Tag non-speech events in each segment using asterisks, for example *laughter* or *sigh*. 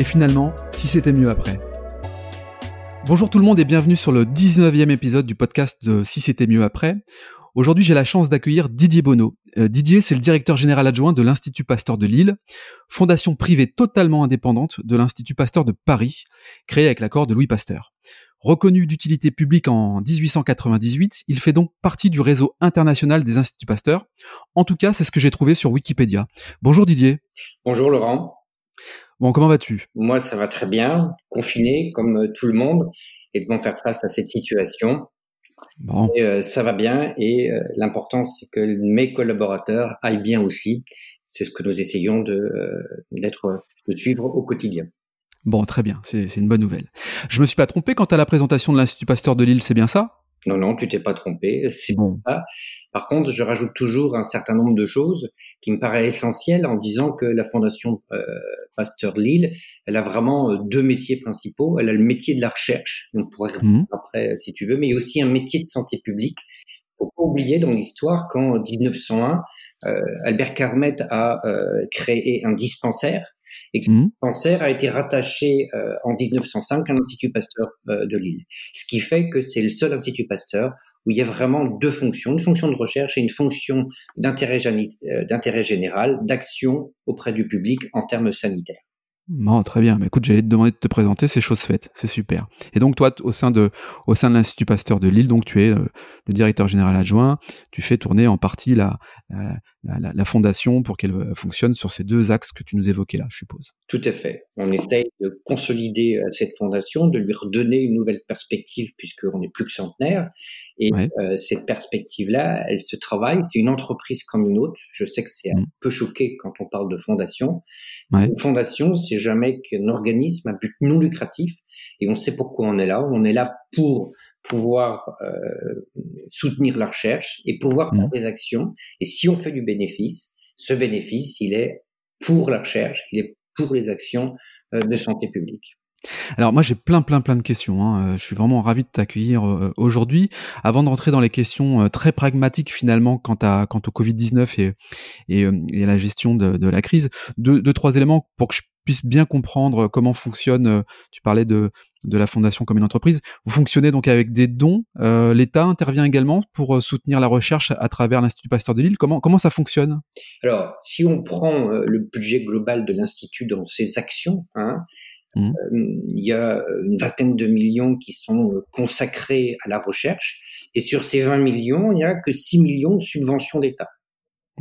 et finalement, si c'était mieux après. Bonjour tout le monde et bienvenue sur le 19e épisode du podcast de Si c'était mieux après. Aujourd'hui, j'ai la chance d'accueillir Didier Bonneau. Euh, Didier, c'est le directeur général adjoint de l'Institut Pasteur de Lille, fondation privée totalement indépendante de l'Institut Pasteur de Paris, créée avec l'accord de Louis Pasteur. Reconnu d'utilité publique en 1898, il fait donc partie du réseau international des instituts Pasteur. En tout cas, c'est ce que j'ai trouvé sur Wikipédia. Bonjour Didier. Bonjour Laurent. Bon, comment vas-tu? Moi, ça va très bien, confiné comme euh, tout le monde, et devant faire face à cette situation. Bon. Euh, ça va bien, et euh, l'important, c'est que mes collaborateurs aillent bien aussi. C'est ce que nous essayons de, d'être, de suivre au quotidien. Bon, très bien, c'est une bonne nouvelle. Je me suis pas trompé quant à la présentation de l'Institut Pasteur de Lille, c'est bien ça? Non, non, tu t'es pas trompé, c'est bon ça. Par contre, je rajoute toujours un certain nombre de choses qui me paraissent essentielles en disant que la Fondation euh, Pasteur de Lille, elle a vraiment euh, deux métiers principaux. Elle a le métier de la recherche, on pourrait mmh. après si tu veux, mais aussi un métier de santé publique. Faut pas oublier dans l'histoire qu'en 1901, euh, Albert Carmet a euh, créé un dispensaire et que mmh. cancer a été rattaché euh, en 1905 à l'Institut Pasteur euh, de Lille. Ce qui fait que c'est le seul Institut Pasteur où il y a vraiment deux fonctions, une fonction de recherche et une fonction d'intérêt euh, général, d'action auprès du public en termes sanitaires. Bon, très bien. Mais écoute, j'allais te demander de te présenter, c'est chose faite, c'est super. Et donc toi, au sein de, au sein de l'Institut Pasteur de Lille, donc tu es le directeur général adjoint, tu fais tourner en partie la, la, la, fondation pour qu'elle euh, fonctionne sur ces deux axes que tu nous évoquais là, je suppose. Tout à fait. On essaye de consolider euh, cette fondation, de lui redonner une nouvelle perspective puisqu'on n'est plus que centenaire. Et euh, cette perspective-là, elle se travaille. C'est une entreprise comme une autre. Je sais que c'est un mm. peu choqué quand on parle de fondation. Une fondation, c'est jamais qu'un organisme à but non lucratif. Et on sait pourquoi on est là. On est là pour pouvoir euh, soutenir la recherche et pouvoir faire mmh. des actions. Et si on fait du bénéfice, ce bénéfice, il est pour la recherche, il est pour les actions euh, de santé publique. Alors moi j'ai plein plein plein de questions. Hein. Euh, je suis vraiment ravi de t'accueillir aujourd'hui. Avant de rentrer dans les questions très pragmatiques finalement quant à quant au Covid 19 et, et, et à la gestion de, de la crise, deux, deux trois éléments pour que je puisse bien comprendre comment fonctionne. Tu parlais de de la fondation comme une entreprise. Vous fonctionnez donc avec des dons. Euh, L'État intervient également pour euh, soutenir la recherche à travers l'Institut Pasteur de Lille. Comment, comment ça fonctionne? Alors, si on prend euh, le budget global de l'Institut dans ses actions, hein, mmh. il y a une vingtaine de millions qui sont consacrés à la recherche. Et sur ces 20 millions, il n'y a que 6 millions de subventions d'État.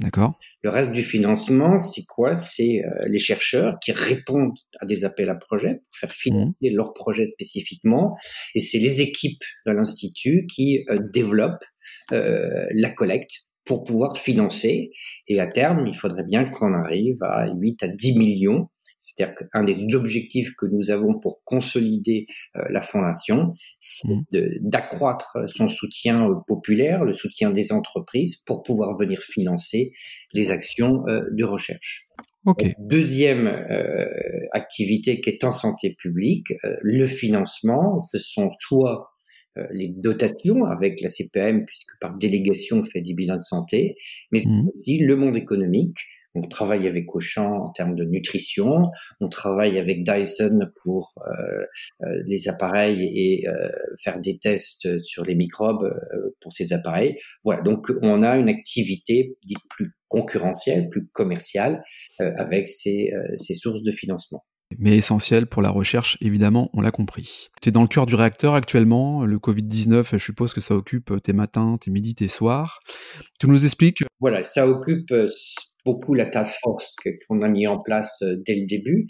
D'accord. Le reste du financement, c'est quoi? C'est euh, les chercheurs qui répondent à des appels à projets pour faire financer mmh. leurs projets spécifiquement, et c'est les équipes de l'institut qui euh, développent euh, la collecte pour pouvoir financer. Et à terme, il faudrait bien qu'on arrive à 8 à 10 millions c'est-à-dire qu'un des objectifs que nous avons pour consolider euh, la fondation, c'est mmh. d'accroître son soutien euh, populaire, le soutien des entreprises pour pouvoir venir financer les actions euh, de recherche. Deuxième activité qui est en santé publique, le financement, ce sont soit les dotations avec la CPM, puisque par délégation on fait des bilans de santé, mais mmh. aussi le monde économique, on travaille avec Auchan en termes de nutrition, on travaille avec Dyson pour euh, euh, les appareils et euh, faire des tests sur les microbes pour ces appareils. Voilà, donc on a une activité dite plus concurrentielle, plus commerciale avec ces, ces sources de financement mais essentielle pour la recherche, évidemment, on l'a compris. Tu es dans le cœur du réacteur actuellement, le Covid-19, je suppose que ça occupe tes matins, tes midis, tes soirs. Tu nous expliques Voilà, ça occupe beaucoup la task force qu'on a mis en place euh, dès le début,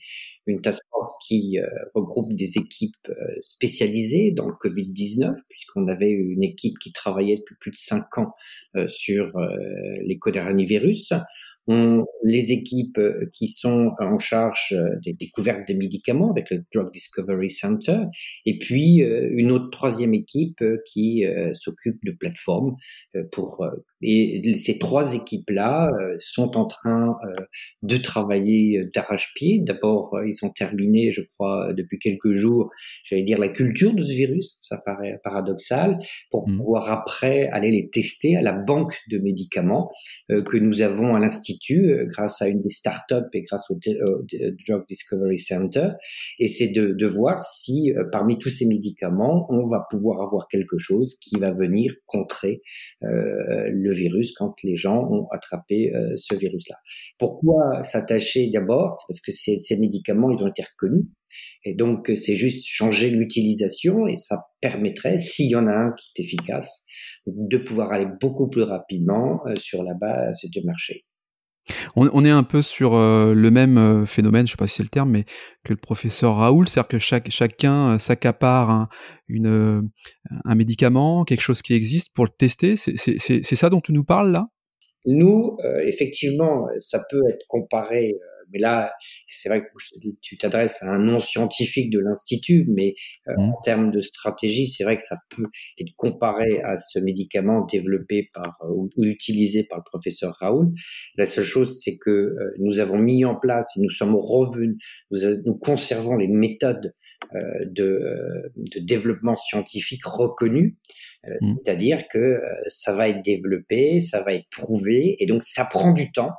une task force qui euh, regroupe des équipes euh, spécialisées dans le Covid-19, puisqu'on avait une équipe qui travaillait depuis plus de cinq ans sur les virus. on, les équipes qui sont en charge des découvertes des médicaments avec le Drug Discovery Center, et puis une autre troisième équipe qui s'occupe de plateformes pour et ces trois équipes-là sont en train de travailler d'arrache-pied. D'abord, ils ont terminé, je crois, depuis quelques jours, j'allais dire la culture de ce virus, ça paraît paradoxal, pour mmh. pouvoir après aller les tester à la banque de médicaments que nous avons à l'Institut euh, grâce à une des startups et grâce au, Drug Discovery Center. Et c'est de, de, voir si euh, parmi tous ces médicaments, on va pouvoir avoir quelque chose qui va venir contrer euh, le virus quand les gens ont attrapé ce virus-là. Pourquoi s'attacher d'abord? C'est parce que ces, médicaments, ils ont été reconnus. Et donc, c'est juste changer l'utilisation et ça permettrait, s'il y en a un qui est efficace, de pouvoir aller beaucoup plus rapidement sur la base du marché. On, est un peu sur euh, le même euh, phénomène, je ne sais pas si c'est le terme, mais que le professeur Raoul, c'est-à-dire que chaque, chacun euh, s'accapare un, médicament, quelque chose qui existe pour le tester. C'est ça dont tu nous parles là? Nous, effectivement, ça peut être comparé mais là, c'est vrai que tu t'adresses à un non scientifique de l'institut, mais euh, mmh. en termes de stratégie, c'est vrai que ça peut être comparé à ce médicament développé par euh, ou, utilisé par le professeur Raoul. La seule chose, c'est que euh, nous avons mis en place et nous sommes revenus, nous, nous conservons les méthodes de, de, développement scientifique reconnues. Mmh. C'est-à-dire que ça va être développé, ça va être prouvé, et donc ça prend du temps.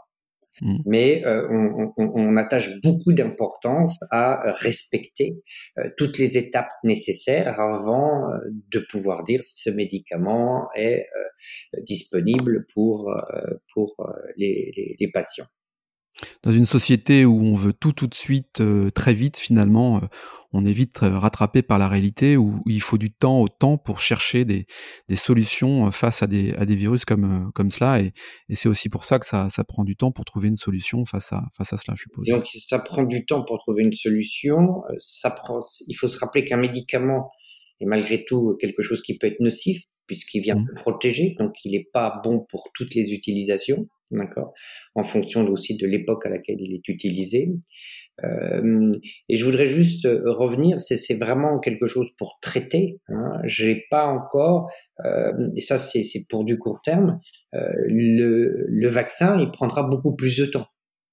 Mm. Mais euh, on, on, on, attache beaucoup d'importance à respecter euh, toutes les étapes nécessaires avant euh, de pouvoir dire si ce médicament est disponible pour, pour les, les, les patients. Dans une société où on veut tout tout de suite, très vite, finalement, on est vite rattrapé par la réalité où il faut du temps au temps pour chercher des, solutions face à des, virus comme, comme cela. Et, c'est aussi pour ça que ça, ça, prend du temps pour trouver une solution face à, face à cela, je suppose. Donc ça prend du temps pour trouver une solution. Ça prend, il faut se rappeler qu'un médicament est malgré tout quelque chose qui peut être nocif puisqu'il vient mmh. protéger, donc il n'est pas bon pour toutes les utilisations, d'accord, en fonction aussi de l'époque à laquelle il est utilisé. Euh, et je voudrais juste euh, revenir, c'est vraiment quelque chose pour traiter. Hein. J'ai pas encore, euh, et ça c'est pour du court terme, euh, le, le, vaccin il prendra beaucoup plus de temps.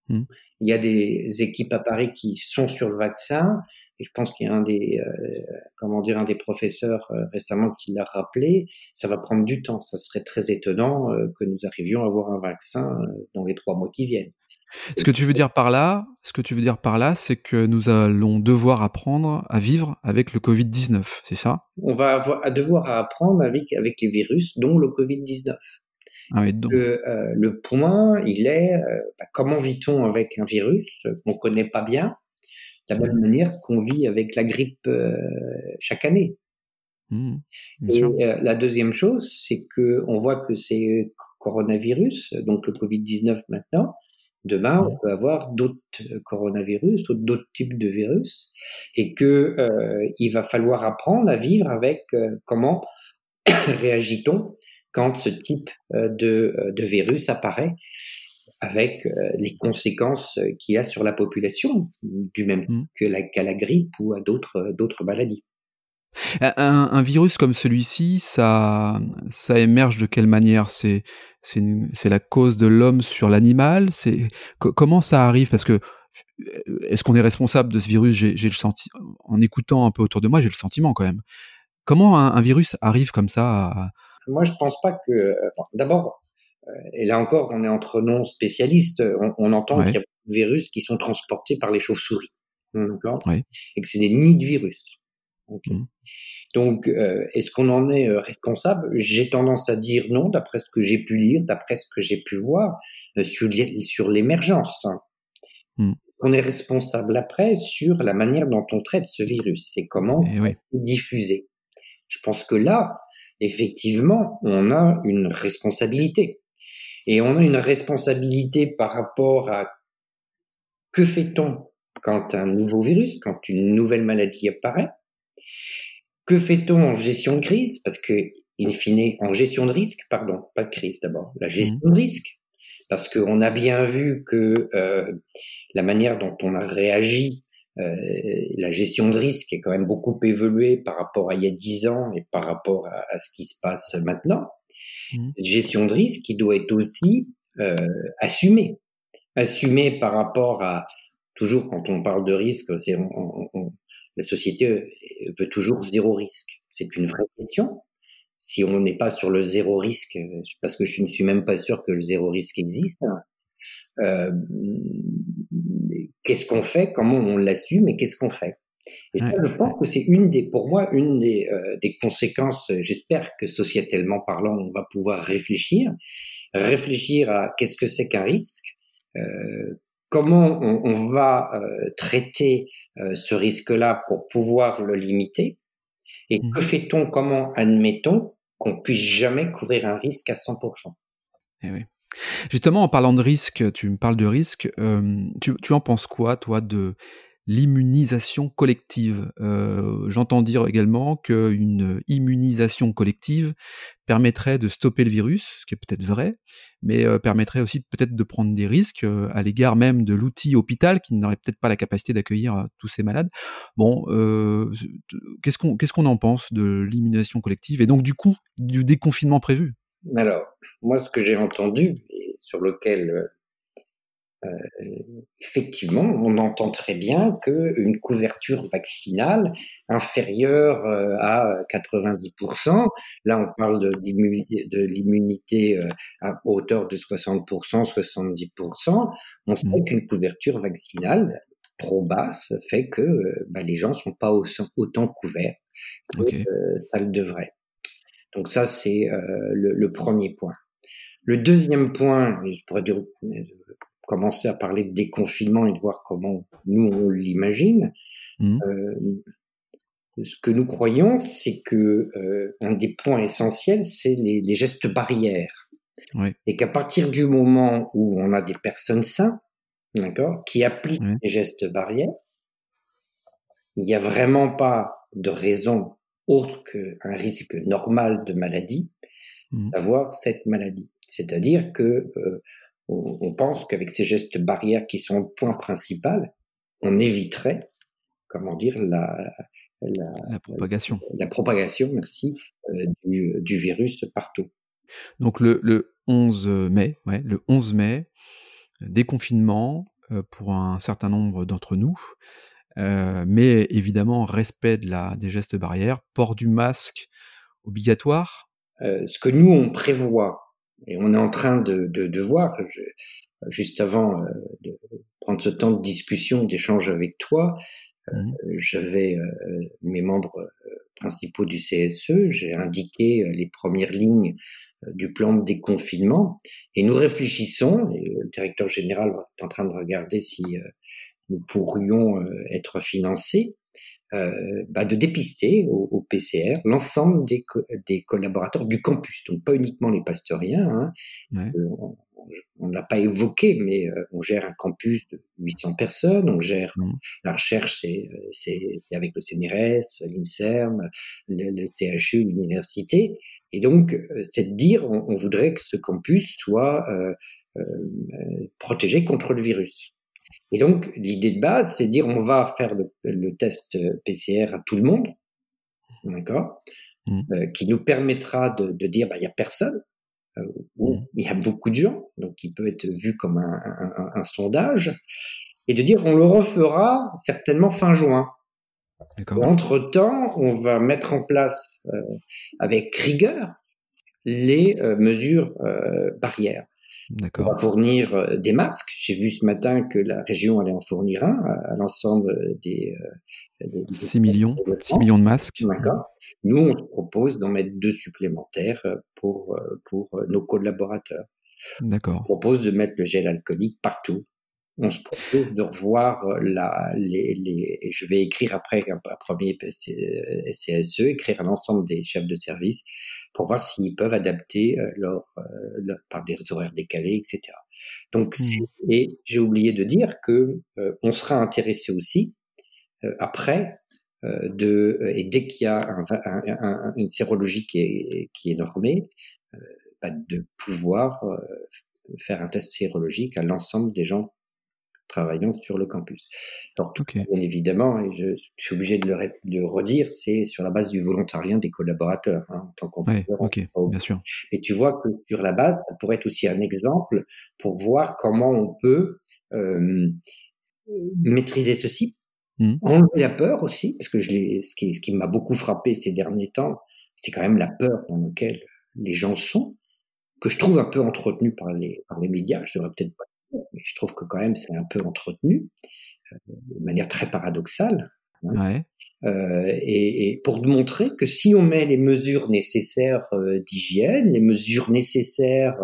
Mmh. Il y a des équipes à Paris qui sont sur le vaccin, et je pense qu'il y a un des, euh, comment dire, un des professeurs euh, récemment qui l'a rappelé. Ça va prendre du temps. Ça serait très étonnant que nous arrivions à avoir un vaccin dans les trois mois qui viennent. Ce que tu veux dire par là, ce que tu veux dire par là, c'est que nous allons devoir apprendre à vivre avec le Covid-19, c'est ça? On va avoir, devoir apprendre avec, avec les virus, dont le Covid-19. Ah le, euh, le, point, il est euh, bah, comment vit-on avec un virus qu'on connaît pas bien, de la même manière qu'on vit avec la grippe euh, chaque année. Mmh, Et la deuxième chose, c'est que on voit que c'est coronavirus, donc le Covid-19 maintenant, Demain, on peut avoir d'autres coronavirus, d'autres types de virus, et que euh, il va falloir apprendre à vivre avec comment *coughs* réagit-on quand ce type de, de, virus apparaît, avec les conséquences qu'il a sur la population, du même mmh. que la, qu'à la grippe ou à d'autres d'autres maladies. Un, virus comme celui-ci, ça, ça émerge de quelle manière? C'est c'est la cause de l'homme sur l'animal? C'est comment ça arrive? Parce que euh, est-ce qu'on est responsable de ce virus? J'ai le senti en écoutant un peu autour de moi, j'ai le sentiment quand même. Comment un, virus arrive comme ça Moi, je pense pas que. D'abord, euh, et là encore, on est entre non spécialistes. On, entend qu'il y a des virus qui sont transportés par les chauves-souris, d'accord, et que c'est des nids de virus. Mmh. Donc, euh, est-ce qu'on en est euh, responsable? J'ai tendance à dire non, d'après ce que j'ai pu lire, d'après ce que j'ai pu voir euh, sur, sur l'émergence. Mmh. On est responsable après sur la manière dont on traite ce virus, c'est comment eh diffuser? Je pense que là, effectivement, on a une responsabilité. Et on a une responsabilité par rapport à que fait-on quand un nouveau virus, quand une nouvelle maladie apparaît? Que fait-on en gestion de crise? Parce que, in fine, en gestion de risque, pardon, pas de crise d'abord, la gestion mmh. de risque, parce qu'on a bien vu que la manière dont on a réagi euh, la gestion de risque est quand même beaucoup évolué par rapport à il y a dix ans et par rapport à, ce qui se passe maintenant. Mmh. Cette gestion de risque qui doit être aussi euh, assumée, assumée par rapport à toujours quand on parle de risque, la société veut toujours zéro risque. C'est une vraie question. Si on n'est pas sur le zéro risque, parce que je ne suis même pas sûr que le zéro risque existe, euh, qu'est-ce qu'on fait, comment on l'assume et qu'est-ce qu'on fait. Et ça, je pense que c'est une des, pour moi, une des, euh, des conséquences. J'espère que sociétalement parlant, on va pouvoir réfléchir, réfléchir à qu'est-ce que c'est qu'un risque, euh, comment on, on va euh, traiter ce risque-là pour pouvoir le limiter, et mmh. que fait-on, comment admettons qu'on puisse jamais couvrir un risque à 100%. Eh oui. Justement, en parlant de risque, tu me parles de risque. tu, en penses quoi, toi, de l'immunisation collective? J'entends dire également qu'une immunisation collective permettrait de stopper le virus, ce qui est peut-être vrai, mais permettrait aussi peut-être de prendre des risques à l'égard même de l'outil hôpital qui n'aurait peut-être pas la capacité d'accueillir tous ces malades. Bon, qu'est-ce qu'on qu'est-ce en pense de l'immunisation collective et donc du coup du déconfinement prévu? Alors, moi, ce que j'ai entendu, et sur lequel euh, euh, effectivement, on entend très bien qu'une couverture vaccinale inférieure euh, à 90%, là on parle de l'immunité à hauteur de 60%, 70%, on sait mmh. qu'une couverture vaccinale trop basse fait que bah, les gens sont pas autant couverts que ça le devrait. Donc ça, c'est euh, le, premier point. Le deuxième point, je pourrais dire, commencer à parler de déconfinement et de voir comment nous on l'imagine. Mmh. Euh, ce que nous croyons, c'est que euh, un des points essentiels, c'est les, gestes barrières, et qu'à partir du moment où on a des personnes saines, d'accord, qui appliquent les gestes barrières, il n'y a vraiment pas de raison autre qu'un risque normal de maladie, mmh. d'avoir cette maladie. C'est-à-dire que euh, on, pense qu'avec ces gestes barrières qui sont le point principal, on éviterait, comment dire, la, la, propagation. La propagation, merci, euh, du, du, virus partout. Donc le, le 11 mai, ouais, le 11 mai, déconfinement euh, pour un certain nombre d'entre nous. Euh, mais évidemment, respect de la, des gestes barrières, port du masque obligatoire. Euh, ce que nous, on prévoit, et on est en train de, de, de voir, juste avant euh, de prendre ce temps de discussion, d'échange avec toi, mmh. j'avais mes membres principaux du CSE, j'ai indiqué les premières lignes du plan de déconfinement, et nous réfléchissons, et le directeur général est en train de regarder si nous pourrions euh, être financés, euh, bah, de dépister au, PCR l'ensemble des, des, collaborateurs du campus, donc pas uniquement les pasteuriens. Hein. Euh, on ne l'a pas évoqué, mais on gère un campus de 800 personnes, on gère la recherche, c'est avec le CNRS, l'INSERM, le, le, THU, l'université. Et donc, c'est de dire, on, on, voudrait que ce campus soit protégé contre le virus. Et donc, l'idée de base, c'est de dire on va faire le, test PCR à tout le monde, d'accord, mmh. euh, qui nous permettra de, de dire bah il y a personne, euh, ou mmh. il y a beaucoup de gens, donc qui peut être vu comme un, un, un, sondage, et de dire on le refera certainement fin juin. Entre temps, on va mettre en place euh, avec rigueur les mesures barrières. On va fournir euh, des masques. J'ai vu ce matin que la région allait en fournir un à, l'ensemble des, 6 euh, millions, 6 millions de masques. Nous, on se propose d'en mettre deux supplémentaires euh, pour, pour nos collaborateurs. D'accord. On propose de mettre le gel alcoolique partout. On se propose de revoir la, les, les, je vais écrire après un, premier CSE, écrire à l'ensemble des chefs de service pour voir s'ils peuvent adapter euh, leur, euh, par des horaires décalés, etc. Donc, mmh. et j'ai oublié de dire que euh, on sera intéressé aussi après de et dès qu'il y a un, une sérologie qui est qui est normée, bah, de pouvoir faire un test sérologique à l'ensemble des gens travaillant sur le campus. Alors, bien évidemment, et je, suis obligé de le, de redire, c'est sur la base du volontariat des collaborateurs, hein, en tant qu'employeur. bien sûr. Et tu vois que sur la base, ça pourrait être aussi un exemple pour voir comment on peut euh, maîtriser ceci, mmh. enlever la peur aussi, parce que je ce qui, ce qui m'a beaucoup frappé ces derniers temps, c'est quand même la peur dans laquelle les gens sont, que je trouve un peu entretenue par les, par les médias. Je devrais peut-être pas mais je trouve que quand même c'est un peu entretenu euh, de manière très paradoxale. Hein. Euh, et, et, pour montrer que si on met les mesures nécessaires euh, d'hygiène, les mesures nécessaires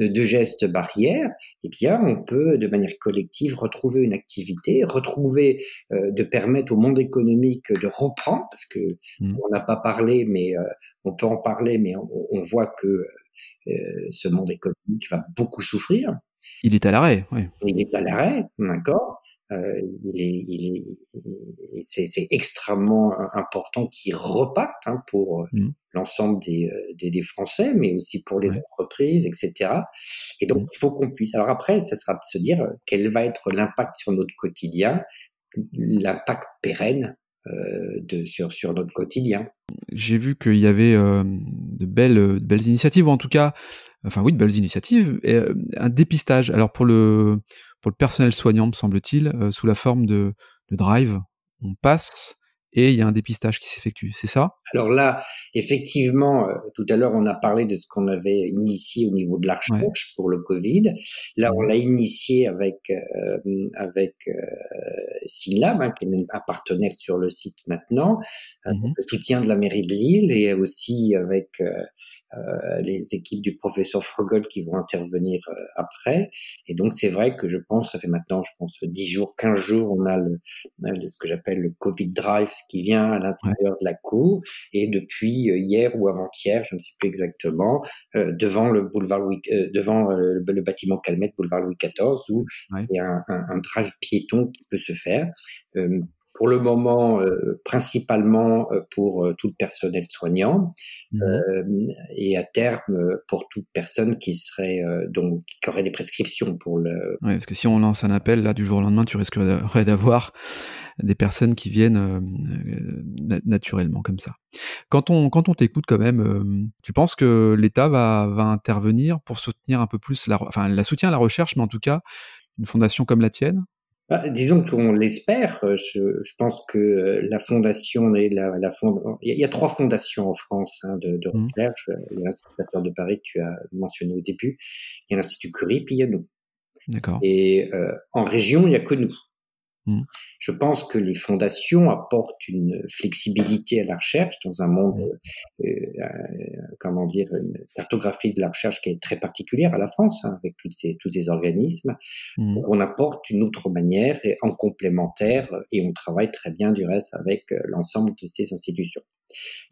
euh, de gestes barrières, eh bien, on peut de manière collective retrouver une activité, retrouver, euh, de permettre au monde économique de reprendre, parce que mmh. on n'a pas parlé, mais on peut en parler, mais on, on voit que ce monde économique va beaucoup souffrir. Il est à l'arrêt, oui. Il est à l'arrêt, d'accord. Euh, il est, il est, c'est, c'est extrêmement important qu'il reparte hein, pour euh, mmh. l'ensemble des, euh, des, des, Français, mais aussi pour les entreprises, etc. Et donc, il faut qu'on puisse. Alors après, ça sera de se dire quel va être l'impact sur notre quotidien, l'impact pérenne euh, de, sur, sur notre quotidien. J'ai vu qu'il y avait euh, de, belles, de belles initiatives, ou en tout cas, enfin oui, de belles initiatives, et, euh, un dépistage. Alors pour le, pour le personnel soignant, me semble-t-il, sous la forme de, de drive, on passe et il y a un dépistage qui s'effectue, c'est ça? Alors là, effectivement, euh, tout à l'heure, on a parlé de ce qu'on avait initié au niveau de la recherche pour le Covid. Là, on l'a initié avec euh, avec euh, Synlab, hein, qui est un partenaire sur le site maintenant, mmh le soutien de la mairie de Lille et aussi avec euh, euh, les équipes du professeur Frogel qui vont intervenir euh, après. Et donc c'est vrai que je pense, ça fait maintenant, je pense, 10 jours, 15 jours, on a le, ce que j'appelle le Covid Drive qui vient à l'intérieur de la cour. Et depuis euh, hier ou avant-hier, je ne sais plus exactement, devant le boulevard Louis, devant le, bâtiment Calmette, boulevard Louis XIV, où il y a un, un, un, drive piéton qui peut se faire pour le moment euh, principalement euh, pour euh, tout le personnel soignant mmh. et à terme pour toute personne qui serait donc qui aurait des prescriptions pour le. Oui, parce que si on lance un appel là du jour au lendemain, tu risquerais d'avoir des personnes qui viennent naturellement comme ça. Quand on quand on t'écoute quand même, tu penses que l'État va va intervenir pour soutenir un peu plus la enfin la soutien à la recherche, mais en tout cas une fondation comme la tienne? Bah, disons qu'on l'espère. Euh, je, je, pense que euh, la fondation et la, la fond... il y a trois fondations en France hein, de, de mmh. recherche. Il y a l'Institut Pasteur de Paris que tu as mentionné au début. Il y a l'Institut Curie, puis il y a nous. D'accord. Et euh, en région, il y a que nous. Mmh. Je pense que les fondations apportent une flexibilité à la recherche dans un monde, mmh. euh, euh, comment dire, une cartographie de la recherche qui est très particulière à la France, hein, avec toutes ces, tous ces organismes. Mmh. On apporte une autre manière et en complémentaire, et on travaille très bien du reste avec euh, l'ensemble de ces institutions.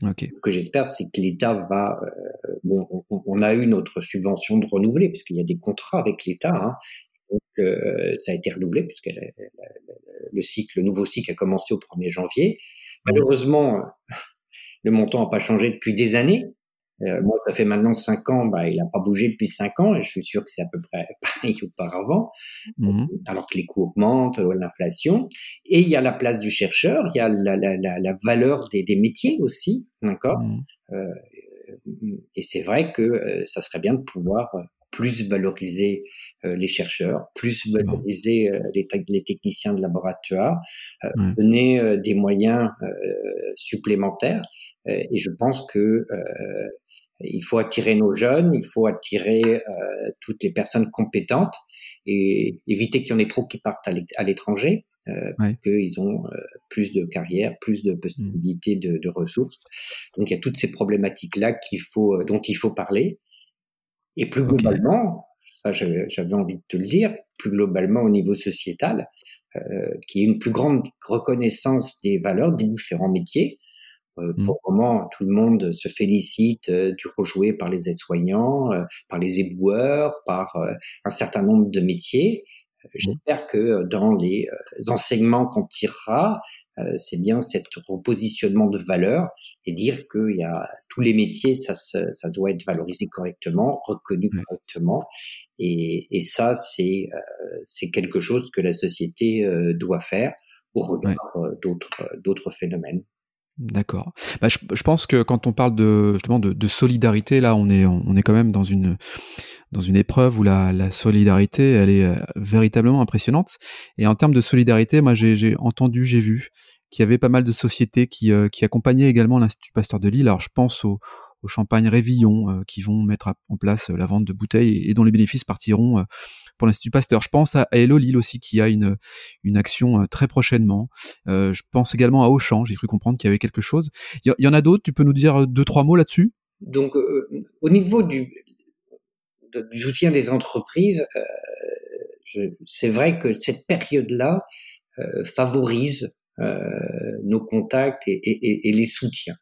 Okay. Ce que j'espère, c'est que l'État va. Euh, bon, on, on, a eu notre subvention de renouveler, puisqu'il y a des contrats avec l'État, hein, donc, euh, ça a été renouvelé puisque le cycle, le nouveau cycle a commencé au 1er janvier. Malheureusement, le montant n'a pas changé depuis des années. Euh, moi, ça fait maintenant cinq ans, bah, il n'a pas bougé depuis cinq ans, et je suis sûr que c'est à peu près *laughs* pareil auparavant, mmh. alors que les coûts augmentent, euh, l'inflation. Et il y a la place du chercheur, il y a la, la, la, la valeur des, des, métiers aussi, d'accord? Mmh. Euh, et c'est vrai que euh, ça serait bien de pouvoir plus valoriser euh, les chercheurs, plus valoriser euh, les, les, techniciens de laboratoire, euh, donner des moyens supplémentaires. et je pense que il faut attirer nos jeunes, il faut attirer toutes les personnes compétentes et éviter qu'il y en ait trop qui partent à l'étranger. Euh, qu'ils ont plus de carrière, plus de possibilités de, de, ressources. Donc il y a toutes ces problématiques là qu'il faut, dont il faut parler. Et plus globalement, ça j'avais envie de te le dire, plus globalement au niveau sociétal, euh, qui est une plus grande reconnaissance des valeurs des différents métiers. Euh, mmh. Pour le moment, tout le monde se félicite euh, du rôle joué par les aides-soignants, euh, par les éboueurs, par euh, un certain nombre de métiers. J'espère que dans les enseignements qu'on tirera, c'est bien cet repositionnement de valeur et dire qu'il y a tous les métiers, ça, ça doit être valorisé correctement, reconnu correctement, et, et ça c'est c'est quelque chose que la société doit faire au regard d'autres d'autres phénomènes. D'accord. Bah, je, je, pense que quand on parle de justement de, de, solidarité, là, on est on est quand même dans une dans une épreuve où la, la solidarité, elle est euh, véritablement impressionnante. Et en termes de solidarité, moi, j'ai entendu, j'ai vu qu'il y avait pas mal de sociétés qui euh, qui accompagnaient également l'Institut Pasteur de Lille. Alors, je pense au au champagne Révillon euh, qui vont mettre en place la vente de bouteilles et, dont les bénéfices partiront pour l'Institut Pasteur. Je pense à Hello Lille aussi qui a une, une action euh, très prochainement. Euh, je pense également à Auchan, j'ai cru comprendre qu'il y avait quelque chose. Il y, en a d'autres, tu peux nous dire deux, trois mots là-dessus? Donc euh, au niveau du, du, soutien des entreprises, c'est vrai que cette période-là favorise nos contacts et, et, et les soutiens.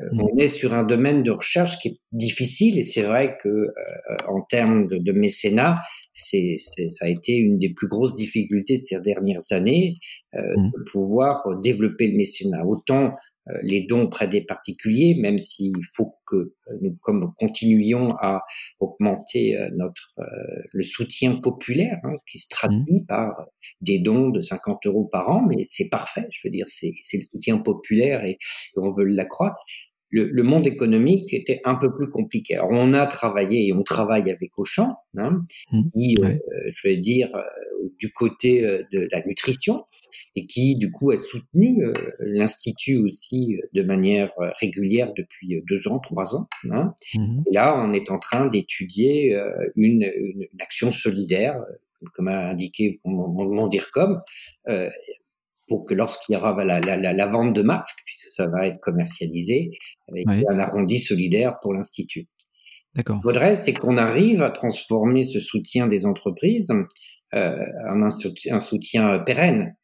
Euh, mmh. On est sur un domaine de recherche qui est difficile et c'est vrai que euh, en termes de, de mécénat, c'est, ça a été une des plus grosses difficultés de ces dernières années euh, mmh. de pouvoir développer le mécénat. Autant euh, les dons auprès des particuliers, même s'il faut que euh, nous comme continuions à augmenter euh, notre le soutien populaire hein, qui se traduit mmh. par des dons de 50 euros par an, mais c'est parfait. Je veux dire, c'est le soutien populaire et, et on veut l'accroître. Le, le, monde économique était un peu plus compliqué. Alors on a travaillé et on travaille avec Auchan, hein, mmh. qui, je vais dire, du côté de la nutrition, et qui du coup a soutenu euh, l'institut aussi euh, de manière euh, régulière depuis deux ans, trois ans. Hein. Mmh et là, on est en train d'étudier une, une, action solidaire, comme a indiqué mon, mon DIRCOM, euh, pour que lorsqu'il y aura la, la, la, vente de masques, puisque ça va être commercialisé, avec un arrondi solidaire pour l'institut. D'accord. Ce faudrait, c'est qu'on arrive à transformer ce soutien des entreprises euh, en un, un soutien pérenne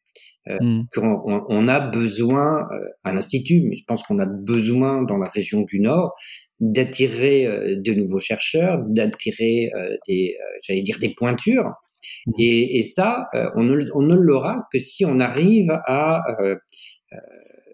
euh, mmh. on, a besoin euh, à l'institut, mais je pense qu'on a besoin dans la région du Nord d'attirer euh, de nouveaux chercheurs, d'attirer des, j'allais dire des pointures. Mmh. Et, et, ça, on ne, on ne l'aura que si on arrive à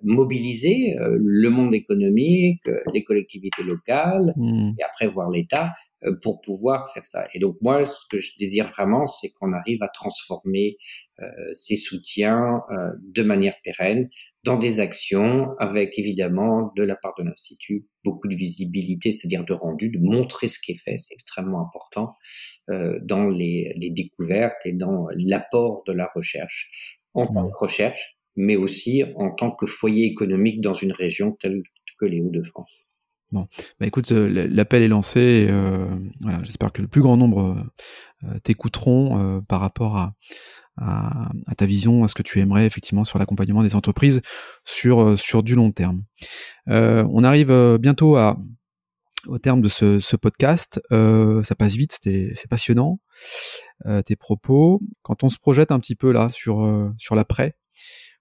mobiliser le monde économique, les collectivités locales, mmh. et après voir l'État euh, pour pouvoir faire ça. Et donc moi, ce que je désire vraiment, c'est qu'on arrive à transformer euh, ces soutiens euh, de manière pérenne dans des actions avec évidemment de la part de l'Institut beaucoup de visibilité, c'est-à-dire de rendu, de montrer ce qui est fait, c'est extrêmement important euh, dans les, les, découvertes et dans l'apport de la recherche en tant que recherche, mais aussi en tant que foyer économique dans une région telle que les Hauts-de-France. Bon, bah écoute, euh, l'appel est lancé. Euh, voilà, j'espère que le plus grand nombre euh, t'écouteront par rapport à, à, à, ta vision, à ce que tu aimerais effectivement sur l'accompagnement des entreprises sur sur du long terme. on arrive bientôt à au terme de ce, ce podcast. ça passe vite, c'est passionnant tes propos. Quand on se projette un petit peu là sur sur l'après,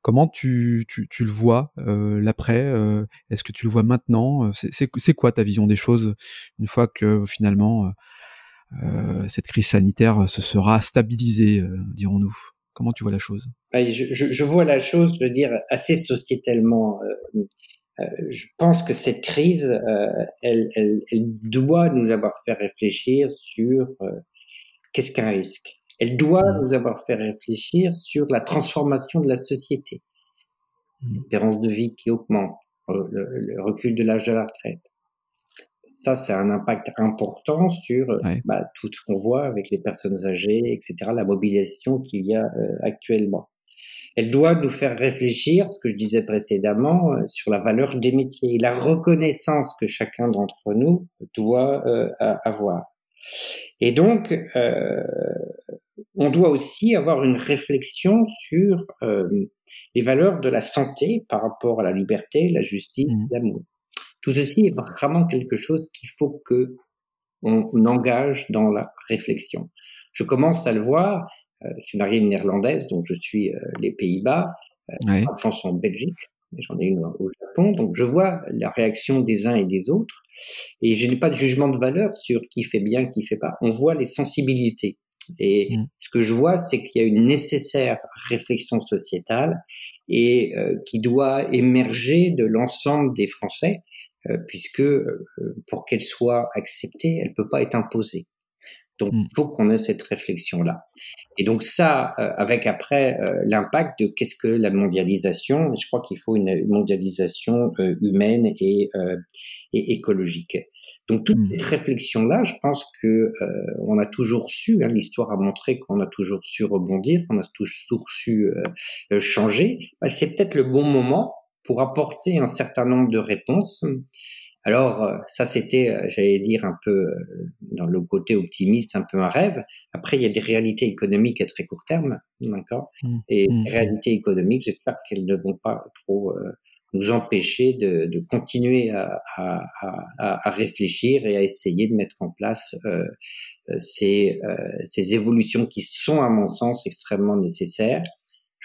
Comment tu, le vois euh, l'après euh, Est-ce que tu le vois maintenant C'est quoi ta vision des choses une fois que finalement euh, cette crise sanitaire se sera stabilisée, dirons-nous? Comment tu vois la chose? Je, je, vois la chose, je veux dire, assez sociétalement. je pense que cette crise, elle, doit nous avoir fait réfléchir sur qu'est-ce qu'un risque? Elle doit nous avoir fait réfléchir sur la transformation de la société. Mmh. L'espérance de vie qui augmente, le, recul de l'âge de la retraite. Ça, c'est un impact important sur bah, tout ce qu'on voit avec les personnes âgées, etc., la mobilisation qu'il y a euh, actuellement. Elle doit nous faire réfléchir, ce que je disais précédemment, euh, sur la valeur des métiers, la reconnaissance que chacun d'entre nous doit euh, avoir. Et donc, euh, on doit aussi avoir une réflexion sur euh, les valeurs de la santé par rapport à la liberté, la justice, mmh. l'amour. Tout ceci est vraiment quelque chose qu'il faut que on, engage dans la réflexion. Je commence à le voir. Euh, je suis marié une néerlandaise, donc je suis euh, les Pays-Bas. Euh, enfants sont en Belgique j'en ai une au Japon, donc je vois la réaction des uns et des autres, et je n'ai pas de jugement de valeur sur qui fait bien, qui fait pas. On voit les sensibilités. Et mmh. ce que je vois, c'est qu'il y a une nécessaire réflexion sociétale et euh, qui doit émerger de l'ensemble des Français, euh, puisque euh, pour qu'elle soit acceptée, elle peut pas être imposée. Donc, il faut qu'on ait cette réflexion-là. Et donc ça, euh, avec après euh, l'impact de qu'est-ce que la mondialisation. Je crois qu'il faut une mondialisation euh, humaine et, et, écologique. Donc toute mmh. cette réflexion-là, je pense que on a toujours su. Hein, L'histoire a montré qu'on a toujours su rebondir, qu'on a toujours su changer. Bah, c'est peut-être le bon moment pour apporter un certain nombre de réponses alors euh, ça c'était, euh, j'allais dire un peu euh, dans le côté optimiste, un peu un rêve. Après il y a des réalités économiques à très court terme, d'accord? Mmh. Et mmh. les réalités économiques, j'espère qu'elles ne vont pas trop nous empêcher de, de continuer à, à, à, à, réfléchir et à essayer de mettre en place euh, ces, euh, ces évolutions qui sont, à mon sens, extrêmement nécessaires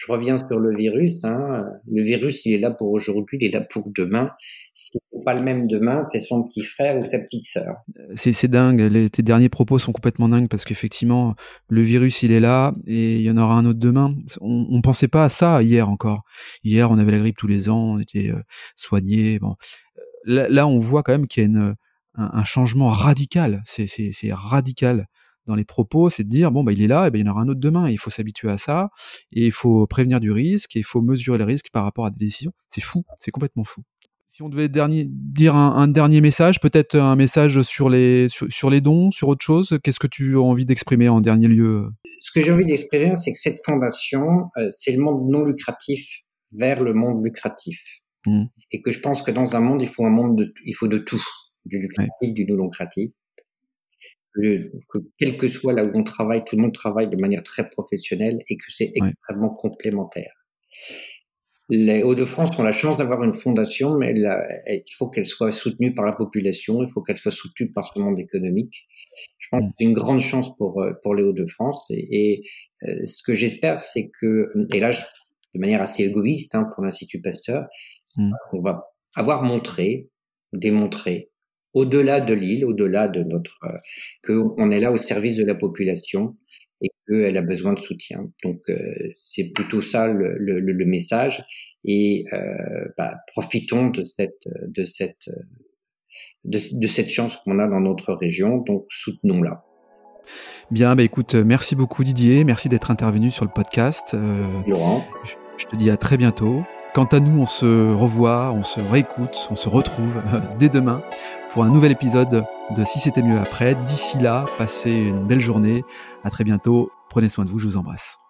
je reviens sur le virus. Hein. Le virus, il est là pour aujourd'hui, il est là pour demain. Si n'est pas le même demain, c'est son petit frère ou sa petite sœur. C'est dingue. Tes derniers propos sont complètement dingues parce qu'effectivement, le virus, il est là et il y en aura un autre demain. On, on pensait pas à ça hier encore. Hier, on avait la grippe tous les ans, on était euh, soignés. Bon, là, on voit quand même qu'il y a un, changement radical. C'est radical dans les propos, c'est de dire bon bah il est là, et ben il y en aura un autre demain. il faut s'habituer à ça, et il faut prévenir du risque, et il faut mesurer le risque par rapport à des décisions. C'est fou, c'est complètement fou. Si on devait dernier, dire un, dernier message, peut-être un message sur les sur, les dons, sur autre chose, qu'est-ce que tu as envie d'exprimer en dernier lieu? Ce que j'ai envie d'exprimer, c'est que cette fondation, euh, c'est le monde non lucratif vers le monde lucratif, mmh. et que je pense que dans un monde, il faut un monde de, il faut de tout, du lucratif, du non lucratif que, quel que soit là où on travaille, tout le monde travaille de manière très professionnelle et que c'est extrêmement complémentaire. Les Hauts-de-France ont la chance d'avoir une fondation, mais il faut qu'elle soit soutenue par la population, il faut qu'elle soit soutenue par ce monde économique. Je pense que c'est une grande chance pour, pour les Hauts-de-France. Et, euh, ce que j'espère, c'est que, et là, de manière assez égoïste hein, pour l'Institut Pasteur, mmh. on va avoir montré, démontré au-delà de l'île, au-delà de notre, euh, qu'on est là au service de la population et qu'elle a besoin de soutien. Donc euh, c'est plutôt ça le, le, le message et euh, bah, profitons de cette de cette de, de cette chance qu'on a dans notre région. Donc soutenons-la. Bien, bah écoute, merci beaucoup Didier, merci d'être intervenu sur le podcast. Euh, je, je te dis à très bientôt. Quant à nous, on se revoit, on se réécoute, on se retrouve dès demain pour un nouvel épisode de Si c'était mieux après. D'ici là, passez une belle journée. À très bientôt. Prenez soin de vous. Je vous embrasse.